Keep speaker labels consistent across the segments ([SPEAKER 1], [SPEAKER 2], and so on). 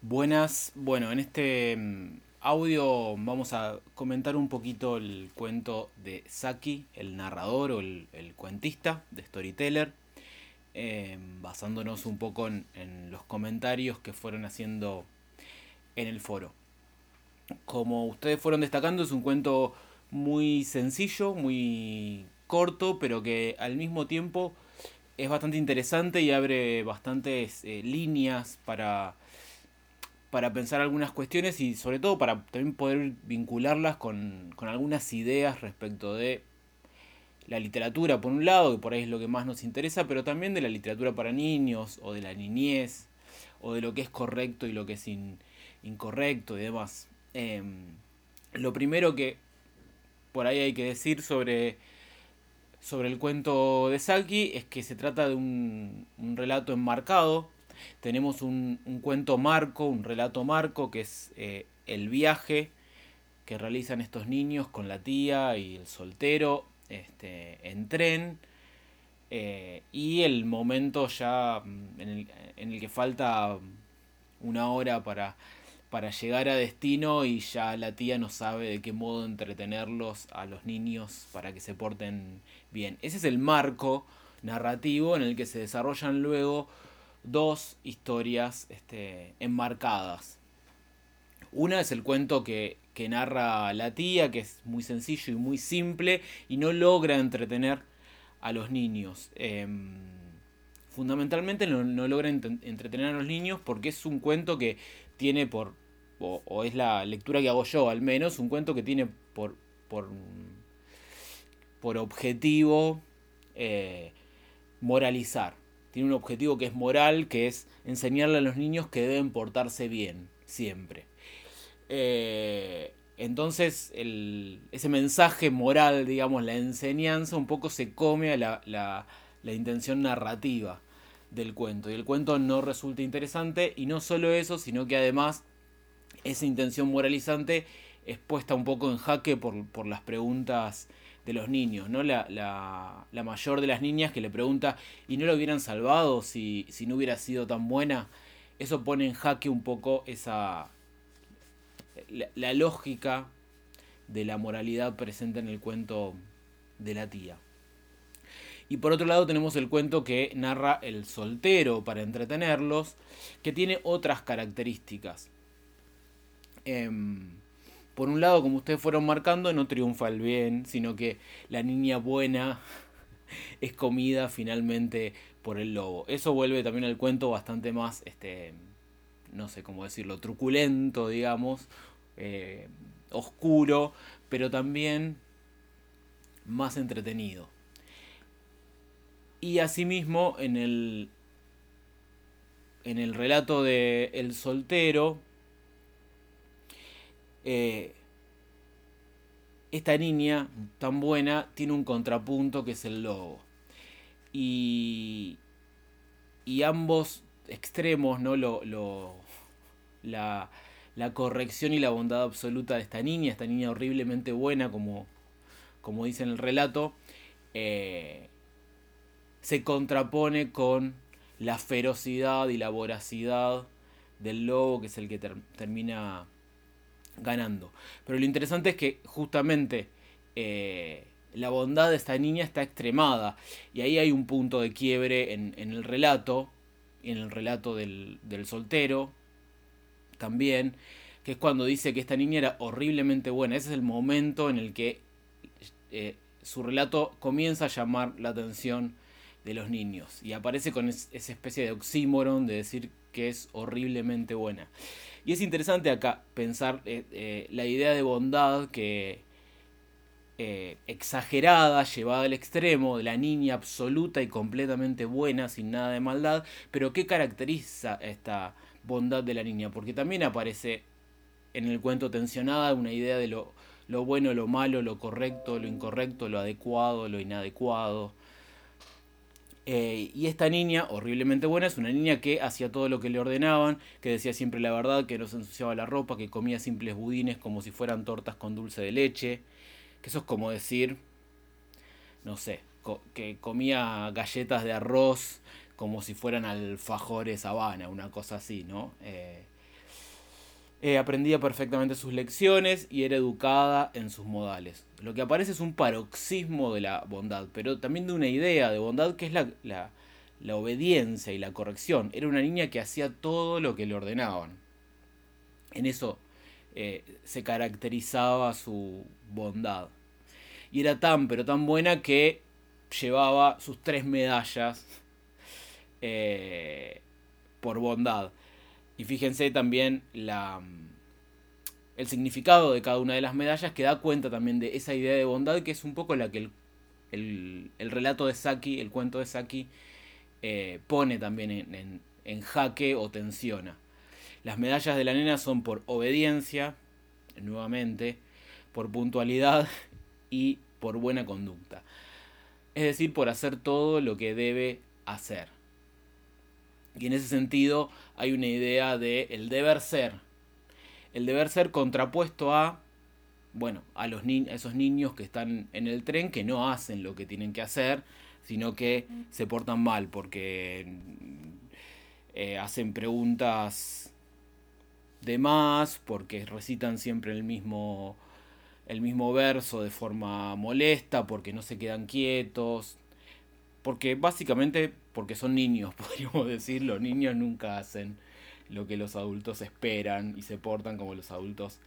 [SPEAKER 1] Buenas, bueno, en este mm, audio vamos a comentar un poquito el cuento de Saki, el narrador o el, el cuentista de Storyteller, eh, basándonos un poco en, en los comentarios que fueron haciendo en el foro. Como ustedes fueron destacando, es un cuento muy sencillo, muy corto, pero que al mismo tiempo es bastante interesante y abre bastantes eh, líneas para para pensar algunas cuestiones y sobre todo para también poder vincularlas con, con algunas ideas respecto de la literatura, por un lado, que por ahí es lo que más nos interesa, pero también de la literatura para niños o de la niñez o de lo que es correcto y lo que es in, incorrecto y demás. Eh, lo primero que por ahí hay que decir sobre, sobre el cuento de Saki es que se trata de un, un relato enmarcado tenemos un, un cuento marco, un relato marco, que es eh, el viaje que realizan estos niños con la tía y el soltero este, en tren. Eh, y el momento ya mm, en el, en el, que falta una hora para, para llegar a destino y ya la tía no sabe de qué modo entretenerlos a los niños para que se porten bien. Ese es el marco narrativo en el que se desarrollan luego dos historias este, enmarcadas. Una es el cuento que, que, narra la tía, que es muy sencillo y muy simple y no logra entretener a los niños. Eh, fundamentalmente no, no logra ent entretener a los niños porque es un cuento que tiene por, o, o, es la lectura que hago yo al menos, un cuento que tiene por, por, por objetivo eh, moralizar tiene un objetivo que es moral, que es enseñarle a los niños que deben portarse bien, siempre. Eh, entonces, ese mensaje moral, digamos, la enseñanza, un poco se come a la, intención narrativa del cuento. Y el cuento no resulta interesante, y no solo eso, sino que además esa intención moralizante es puesta un poco en jaque por las preguntas de los niños, ¿no? La, la, mayor de las niñas que le pregunta, ¿y no lo hubieran salvado si, si no hubiera sido tan buena? Eso pone en jaque un poco esa. La, lógica de la moralidad presente en el cuento de la tía. Y por otro lado tenemos el cuento que narra el soltero para entretenerlos, que tiene otras características. Eh, por un lado, como ustedes fueron marcando, no triunfa el bien, sino que la niña buena es comida finalmente por el lobo. Eso vuelve también al cuento bastante más, este, no sé cómo decirlo, truculento, digamos, eh, oscuro, pero también más entretenido. Y asimismo, en el, en el relato de El soltero, eh, esta niña tan buena tiene un contrapunto que es el lobo. Y, y ambos extremos, ¿no? Lo, lo, la, la, corrección y la bondad absoluta de esta niña, esta niña horriblemente buena, como, como dice en el relato, eh, se contrapone con la ferocidad y la voracidad del lobo, que es el que ter termina ganando. Pero lo interesante es que justamente eh, la bondad de esta niña está extremada. Y ahí hay un punto de quiebre en, el relato, en el relato del, soltero también, que es cuando dice que esta niña era horriblemente buena. Ese es el momento en el que eh, su relato comienza a llamar la atención de los niños. Y aparece con es, esa especie de oxímoron de decir que es horriblemente buena. Y es interesante acá pensar eh, eh, la idea de bondad que eh, exagerada, llevada al extremo, de la niña absoluta y completamente buena, sin nada de maldad, pero ¿qué caracteriza esta bondad de la niña? Porque también aparece en el cuento tensionada una idea de lo, lo bueno, lo malo, lo correcto, lo incorrecto, lo adecuado, lo inadecuado. Eh, y esta niña, horriblemente buena, es una niña que hacía todo lo que le ordenaban, que decía siempre la verdad, que no se ensuciaba la ropa, que comía simples budines como si fueran tortas con dulce de leche. Que eso es como decir, no sé, que comía galletas de arroz como si fueran alfajores Habana, una cosa así, ¿no? Eh, Eh, aprendía perfectamente sus lecciones y era educada en sus modales. Lo que aparece es un paroxismo de la bondad, pero también de una idea de bondad que es la, la, obediencia y la corrección. Era una niña que hacía todo lo que le ordenaban. En eso eh, se caracterizaba su bondad. Y era tan, pero tan buena que llevaba sus tres medallas eh, por bondad. Y fíjense también la, el significado de cada una de las medallas que da cuenta también de esa idea de bondad que es un poco la que el, el, relato de Saki, el cuento de Saki, eh, pone también en, en, jaque o tensiona. Las medallas de la nena son por obediencia, nuevamente, por puntualidad y por buena conducta. Es decir, por hacer todo lo que debe hacer. Y en ese sentido hay una idea de el deber ser. El deber ser contrapuesto a, bueno, a, los esos niños que están en el tren que no hacen lo que tienen que hacer, sino que se portan mal porque eh, hacen preguntas de más, porque recitan siempre el mismo, el mismo verso de forma molesta, porque no se quedan quietos, porque básicamente, porque son niños, podríamos decir, los niños nunca hacen lo que los adultos esperan y se portan como los adultos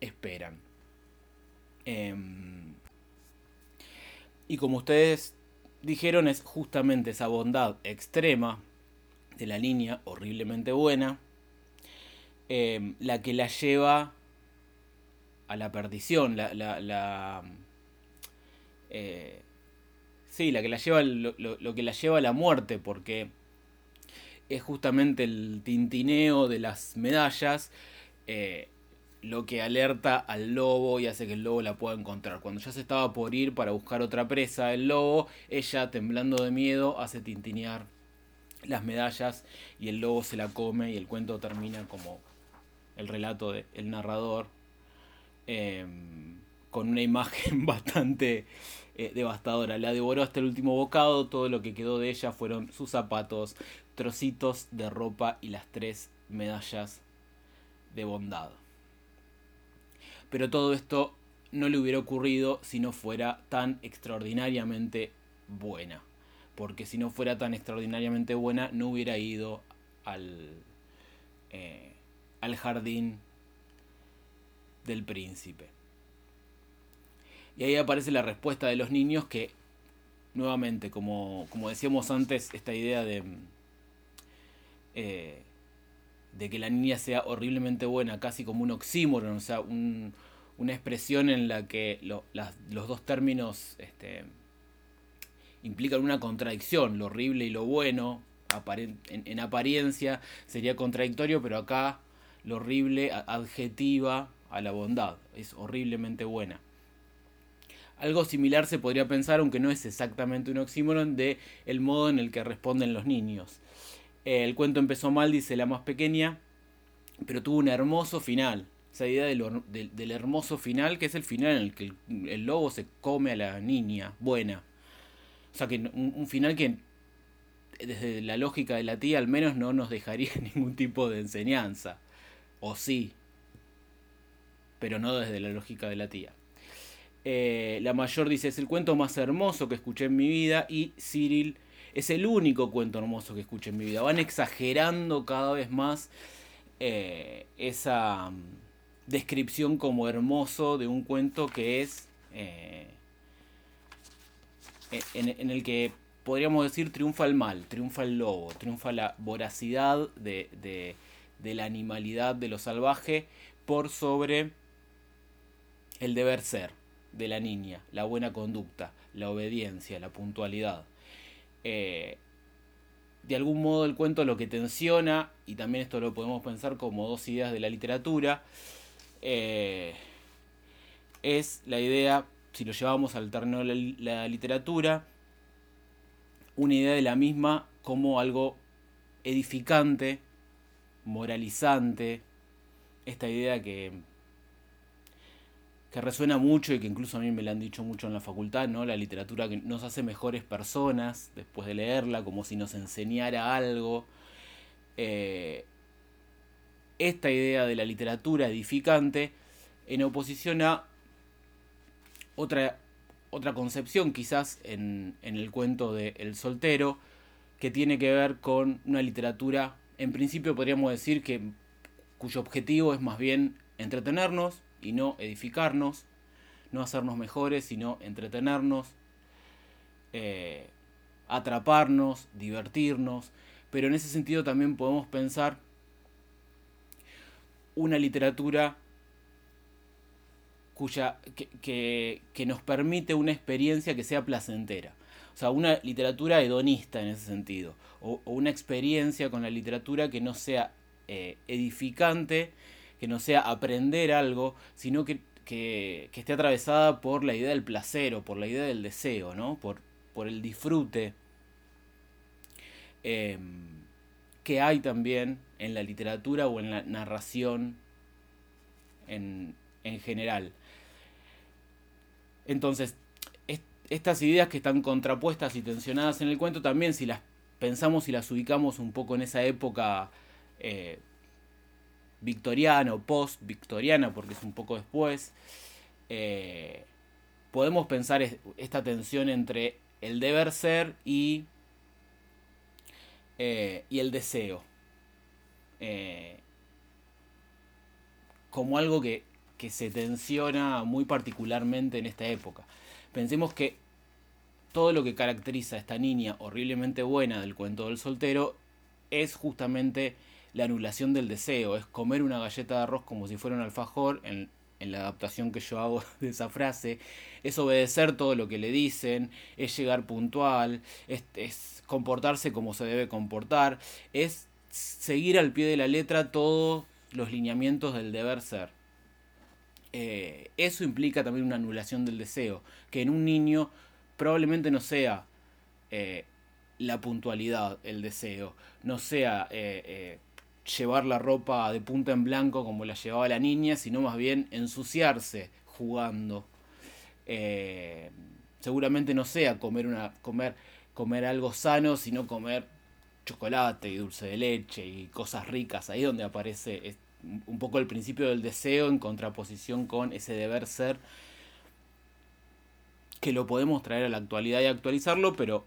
[SPEAKER 1] esperan. Em, y como ustedes dijeron, es justamente esa bondad extrema de la niña horriblemente buena em, la que la lleva a la perdición, la, la, eh, Sí, la que la lleva, lo, que la lleva a la muerte, porque es justamente el tintineo de las medallas eh, lo que alerta al lobo y hace que el lobo la pueda encontrar. Cuando ya se estaba por ir para buscar otra presa, el lobo, ella temblando de miedo, hace tintinear las medallas y el lobo se la come y el cuento termina como el relato del narrador, em, con una imagen bastante eh, devastadora. La devoró hasta el último bocado, todo lo que quedó de ella fueron sus zapatos, trocitos de ropa y las tres medallas de bondad. Pero todo esto no le hubiera ocurrido si no fuera tan extraordinariamente buena. Porque si no fuera tan extraordinariamente buena, no hubiera ido al, eh, al jardín del príncipe. Y ahí aparece la respuesta de los niños que, nuevamente, como, como decíamos antes, esta idea de, eh, de que la niña sea horriblemente buena, casi como un oxímoron, o sea, una expresión en la que los dos términos este, implican una contradicción, lo horrible y lo bueno, en apariencia sería contradictorio, pero acá lo horrible adjetiva a la bondad, es horriblemente buena. Algo similar se podría pensar, aunque no es exactamente un oxímoron, de el modo en el que responden los niños. el cuento empezó mal, dice la más pequeña, pero tuvo un hermoso final. Esa idea del, hermoso final, que es el final en el que el, lobo se come a la niña buena. O sea, que un, final que desde la lógica de la tía al menos no nos dejaría ningún tipo de enseñanza. O sí, pero no desde la lógica de la tía. Eh, la mayor dice, es el cuento más hermoso que escuché en mi vida. Y Cyril, es el único cuento hermoso que escuché en mi vida. Van exagerando cada vez más eh, esa mm, descripción como hermoso de un cuento que es... Eh, en, el que podríamos decir triunfa el mal, triunfa el lobo, triunfa la voracidad de, de la animalidad de lo salvaje por sobre el deber ser de la niña, la buena conducta, la obediencia, la puntualidad. Eh, de algún modo el cuento lo que tensiona, y también esto lo podemos pensar como dos ideas de la literatura, eh, es la idea, si lo llevamos al terreno de la literatura, una idea de la misma como algo edificante, moralizante, esta idea que que resuena mucho y que incluso a mí me lo han dicho mucho en la facultad, ¿no? La literatura que nos hace mejores personas después de leerla, como si nos enseñara algo. Eh, esta idea de la literatura edificante en oposición a otra, otra concepción quizás en, el cuento de El soltero, que tiene que ver con una literatura, en principio podríamos decir que cuyo objetivo es más bien entretenernos y no edificarnos, no hacernos mejores, sino entretenernos, eh, atraparnos, divertirnos, pero en ese sentido también podemos pensar una literatura cuya, que, nos permite una experiencia que sea placentera. O sea, una literatura hedonista en ese sentido. O, una experiencia con la literatura que no sea eh, edificante, que no sea aprender algo, sino que, esté atravesada por la idea del placer o por la idea del deseo, ¿no? Por, por el disfrute em, que hay también en la literatura o en la narración en, en general. Entonces, estas ideas que están contrapuestas y tensionadas en el cuento, también si las pensamos y las ubicamos un poco en esa época eh, victoriana o post-victoriana, porque es un poco después, eh, podemos pensar esta tensión entre el deber ser y, eh, y el deseo. como algo que, que se tensiona muy particularmente en esta época. Pensemos que todo lo que caracteriza a esta niña horriblemente buena del cuento del soltero es justamente la anulación del deseo, es comer una galleta de arroz como si fuera un alfajor, en, la adaptación que yo hago de esa frase, es obedecer todo lo que le dicen, es llegar puntual, es, es comportarse como se debe comportar, es seguir al pie de la letra todos los lineamientos del deber ser. Eh, eso implica también una anulación del deseo, que en un niño probablemente no sea eh, la puntualidad el deseo, no sea eh, llevar la ropa de punta en blanco como la llevaba la niña, sino más bien ensuciarse jugando. seguramente no sea comer, una, comer, comer algo sano, sino comer chocolate y dulce de leche y cosas ricas, ahí donde aparece un poco el principio del deseo en contraposición con ese deber ser que lo podemos traer a la actualidad y actualizarlo, pero,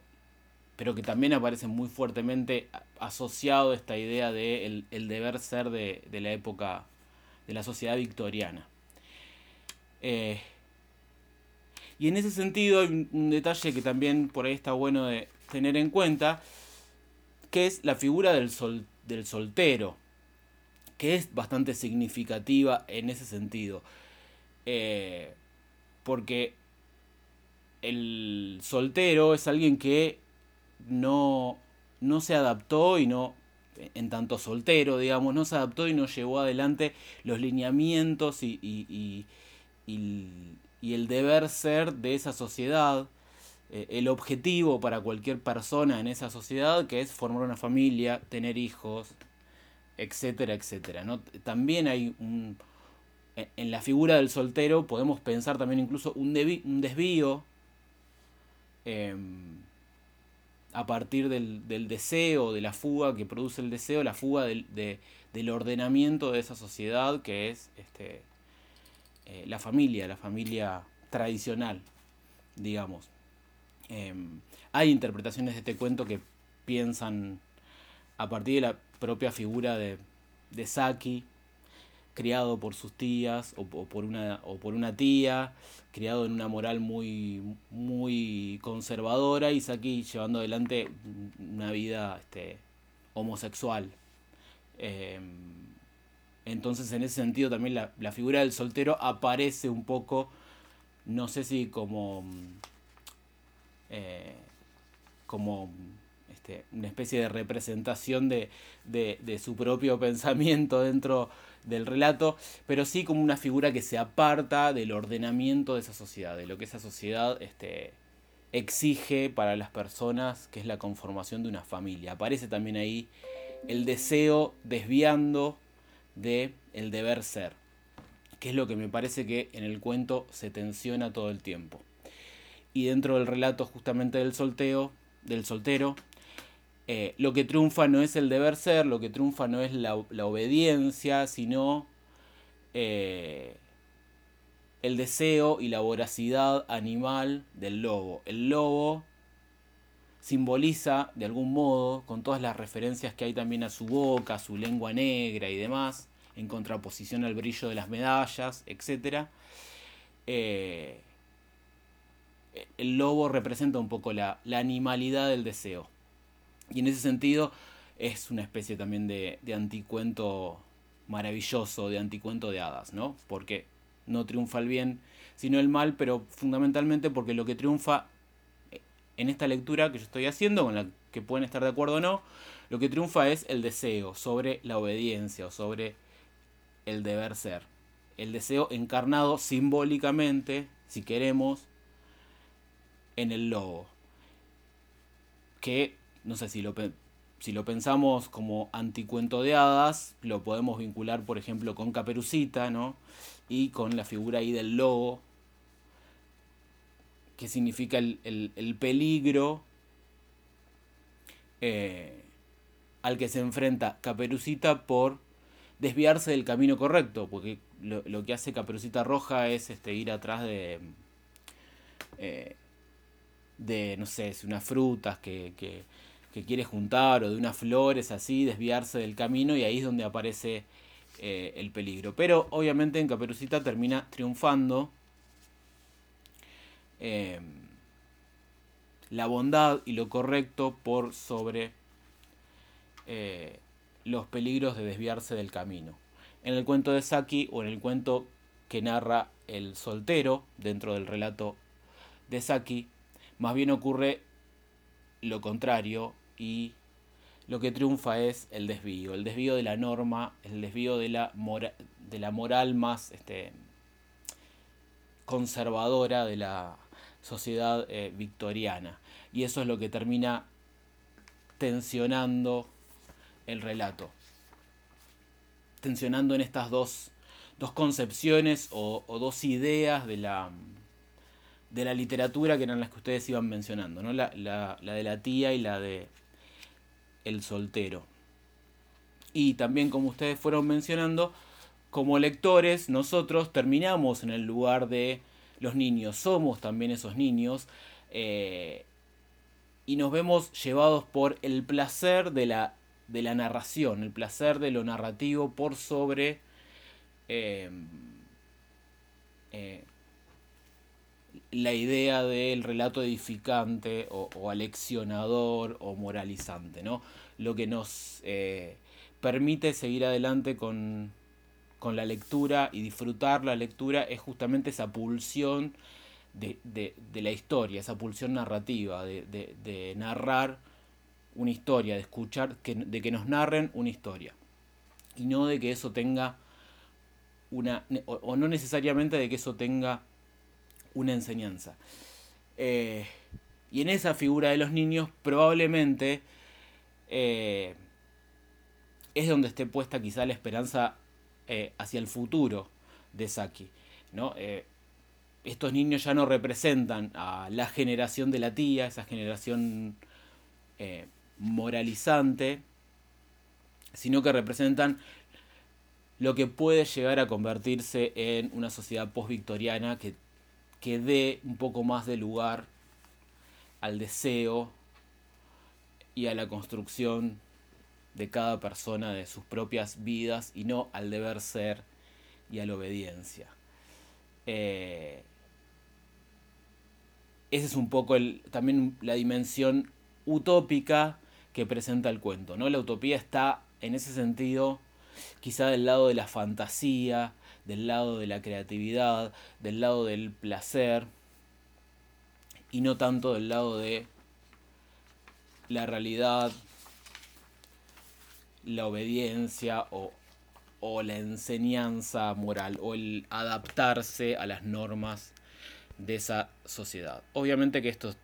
[SPEAKER 1] pero que también aparece muy fuertemente asociado a esta idea de el, deber ser de, la época de la sociedad victoriana. Eh, y en ese sentido hay un detalle que también por ahí está bueno de tener en cuenta, que es la figura del, sol, del soltero que es bastante significativa en ese sentido. Eh, porque el soltero es alguien que no, no se adaptó y no, en tanto soltero, digamos, no se adaptó y no llevó adelante los lineamientos y, y, el deber ser de esa sociedad, eh, el objetivo para cualquier persona en esa sociedad, que es formar una familia, tener hijos, etcétera, etcétera. ¿no? También hay un... En la figura del soltero podemos pensar también incluso un, un desvío em, a partir del, deseo, de la fuga que produce el deseo, la fuga del, del ordenamiento de esa sociedad que es este, eh, la familia, la familia tradicional, digamos. Em, hay interpretaciones de este cuento que piensan a partir de la propia figura de, de Saki, criado por sus tías o, por una, o por una tía, criado en una moral muy, muy conservadora y Saki llevando adelante una vida este, homosexual. Em, entonces en ese sentido también la, figura del soltero aparece un poco, no sé si como... Eh, como este, una especie de representación de, su propio pensamiento dentro del relato, pero sí como una figura que se aparta del ordenamiento de esa sociedad, de lo que esa sociedad este, exige para las personas, que es la conformación de una familia. Aparece también ahí el deseo desviando de el deber ser, que es lo que me parece que en el cuento se tensiona todo el tiempo. Y dentro del relato justamente del solteo, del soltero, eh, lo que triunfa no es el deber ser, lo que triunfa no es la, obediencia, sino eh, el deseo y la voracidad animal del lobo. El lobo simboliza de algún modo, con todas las referencias que hay también a su boca, a su lengua negra y demás, en contraposición al brillo de las medallas, etc. Eh, el lobo representa un poco la, animalidad del deseo. Y en ese sentido es una especie también de, anticuento maravilloso, de anticuento de hadas, ¿no? Porque no triunfa el bien, sino el mal, pero fundamentalmente porque lo que triunfa en esta lectura que yo estoy haciendo, con la que pueden estar de acuerdo o no, lo que triunfa es el deseo sobre la obediencia o sobre el deber ser. El deseo encarnado simbólicamente, si queremos, en el lobo. Que, no sé si lo, si lo pensamos como anticuento de hadas, lo podemos vincular, por ejemplo, con Caperucita, ¿no? y con la figura ahí del lobo, que significa el, peligro eh, al que se enfrenta Caperucita por desviarse del camino correcto, porque lo, que hace Caperucita Roja es este, ir atrás de, eh, de, no sé, unas frutas que, que, que, quiere juntar o de unas flores así, desviarse del camino y ahí es donde aparece eh, el peligro. Pero obviamente en Caperucita termina triunfando eh, la bondad y lo correcto por sobre eh, los peligros de desviarse del camino. En el cuento de Saki o en el cuento que narra el soltero dentro del relato de Saki, más bien ocurre lo contrario y lo que triunfa es el desvío, el desvío de la norma, el desvío de la, de la moral más este, conservadora de la sociedad eh, victoriana. Y eso es lo que termina tensionando el relato. Tensionando en estas dos, dos concepciones o, dos ideas de la, de la literatura que eran las que ustedes iban mencionando, ¿no? la, la de la tía y la de el soltero. Y también como ustedes fueron mencionando, como lectores nosotros terminamos en el lugar de los niños, somos también esos niños eh, y nos vemos llevados por el placer de la, de la narración, el placer de lo narrativo por sobre eh, eh, la idea del relato edificante o, aleccionador o moralizante, ¿no? Lo que nos eh, permite seguir adelante con, la lectura y disfrutar la lectura es justamente esa pulsión de, la historia, esa pulsión narrativa, de, narrar una historia, de escuchar, que, de que nos narren una historia. Y no de que eso tenga una, o no necesariamente de que eso tenga una enseñanza. Eh, y en esa figura de los niños probablemente eh, es donde esté puesta quizá la esperanza eh, hacia el futuro de Saki. ¿no? estos niños ya no representan a la generación de la tía, esa generación moralizante, sino que representan lo que puede llegar a convertirse en una sociedad post-victoriana que que dé un poco más de lugar al deseo y a la construcción de cada persona de sus propias vidas y no al deber ser y a la obediencia. Eh, esa es un poco también la dimensión utópica que presenta el cuento. ¿no? La utopía está en ese sentido quizá del lado de la fantasía, del lado de la creatividad, del lado del placer y no tanto del lado de la realidad, la obediencia o, la enseñanza moral o el adaptarse a las normas de esa sociedad. Obviamente que esto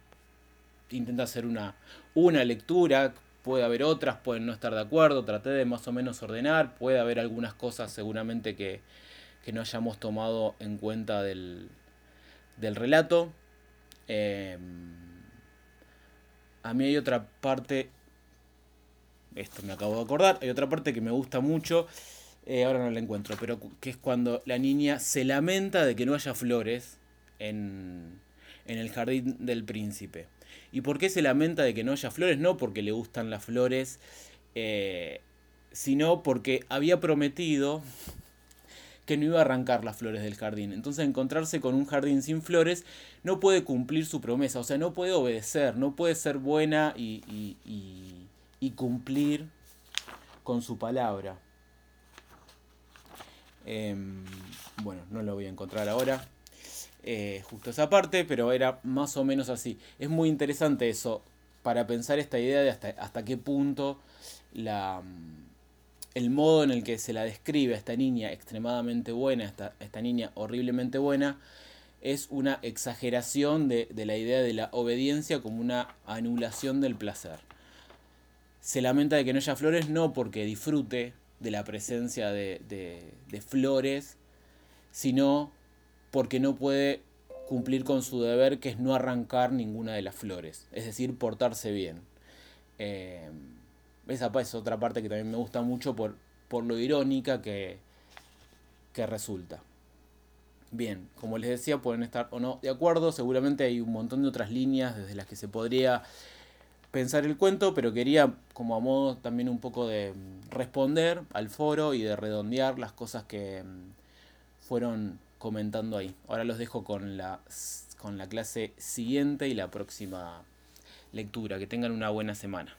[SPEAKER 1] intenta ser una, una lectura, puede haber otras, pueden no estar de acuerdo, traté de más o menos ordenar, puede haber algunas cosas seguramente que, que no hayamos tomado en cuenta del, del relato. Em, a mí hay otra parte esto me acabo de acordar. Hay otra parte que me gusta mucho, eh, ahora no la encuentro, pero que es cuando la niña se lamenta de que no haya flores en, en el jardín del príncipe. ¿Y por qué se lamenta de que no haya flores? No porque le gustan las flores, eh, sino porque había prometido que no iba a arrancar las flores del jardín. Entonces encontrarse con un jardín sin flores no puede cumplir su promesa, o sea, no puede obedecer, no puede ser buena y, y, cumplir con su palabra. Em, bueno, no lo voy a encontrar ahora. Eh, justo esa parte, pero era más o menos así. Es muy interesante eso, para pensar esta idea de hasta, hasta qué punto la, el modo en el que se la describe a esta niña extremadamente buena, esta, esta niña horriblemente buena, es una exageración de, la idea de la obediencia como una anulación del placer. Se lamenta de que no haya flores no porque disfrute de la presencia de, de flores, sino porque no puede cumplir con su deber que es no arrancar ninguna de las flores, es decir, portarse bien. Eh, esa es otra parte que también me gusta mucho por, por lo irónica que, que resulta. Bien, como les decía, pueden estar o no de acuerdo, seguramente hay un montón de otras líneas desde las que se podría pensar el cuento, pero quería como a modo también un poco de responder al foro y de redondear las cosas que mm, fueron comentando ahí. Ahora los dejo con la, con la clase siguiente y la próxima lectura. Que tengan una buena semana.